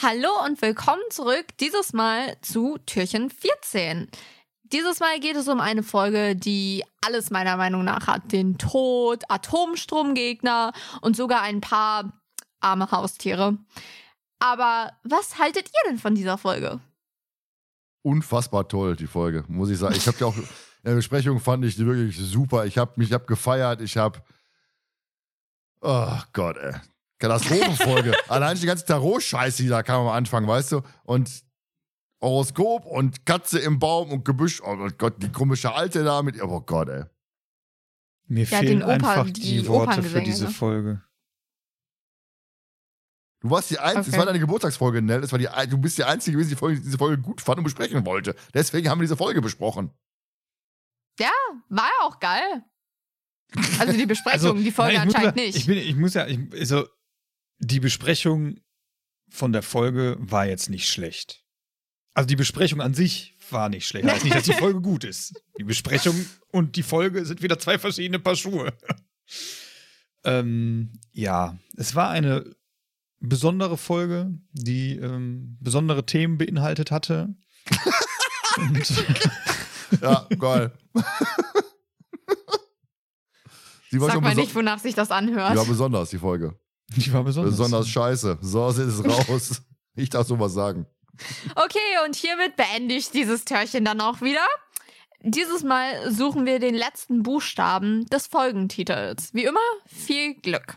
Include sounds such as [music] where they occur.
Hallo und willkommen zurück, dieses Mal zu Türchen 14. Dieses Mal geht es um eine Folge, die alles meiner Meinung nach hat. Den Tod, Atomstromgegner und sogar ein paar arme Haustiere. Aber was haltet ihr denn von dieser Folge? Unfassbar toll, die Folge, muss ich sagen. Ich habe ja auch, in [laughs] der Besprechung fand ich die wirklich super. Ich habe mich hab gefeiert, ich habe, oh Gott, ey. Katastrophenfolge. [laughs] Allein die ganze Tarot-Scheiße, die da kam am Anfang, weißt du? Und Horoskop und Katze im Baum und Gebüsch. Oh Gott, die komische Alte da mit. Oh Gott, ey. Mir Ja, fehlen Opa- einfach die die, Worte für diese ne? Folge. Du warst die Einzige, Okay. es war deine Geburtstagsfolge, Nell. Das war die, du bist die Einzige gewesen, die Folge, diese Folge gut fand und besprechen wollte. Deswegen haben wir diese Folge besprochen. War ja auch geil. Also die [laughs] Besprechung, Also, die Folge nein, ich muss anscheinend mal- nicht. Ich, bin, ich muss ja, ich, also die Besprechung von der Folge war jetzt nicht schlecht. Also die Besprechung an sich war nicht schlecht. Heißt nicht, dass die Folge gut ist. Die Besprechung und die Folge sind wieder zwei verschiedene Paar Schuhe. [laughs] ähm, ja, es war eine besondere Folge, die ähm, besondere Themen beinhaltet hatte. [laughs] Ja, geil. [laughs] Sie war Sag mal nicht, wonach sich das anhört. War besonders, die Folge. [laughs] die war besonders. Besonders scheiße. So ist es raus. [laughs] Ich darf sowas sagen. Okay, und hiermit beende ich dieses Törchen dann auch wieder. Dieses Mal suchen wir den letzten Buchstaben des Folgentitels. Wie immer, viel Glück.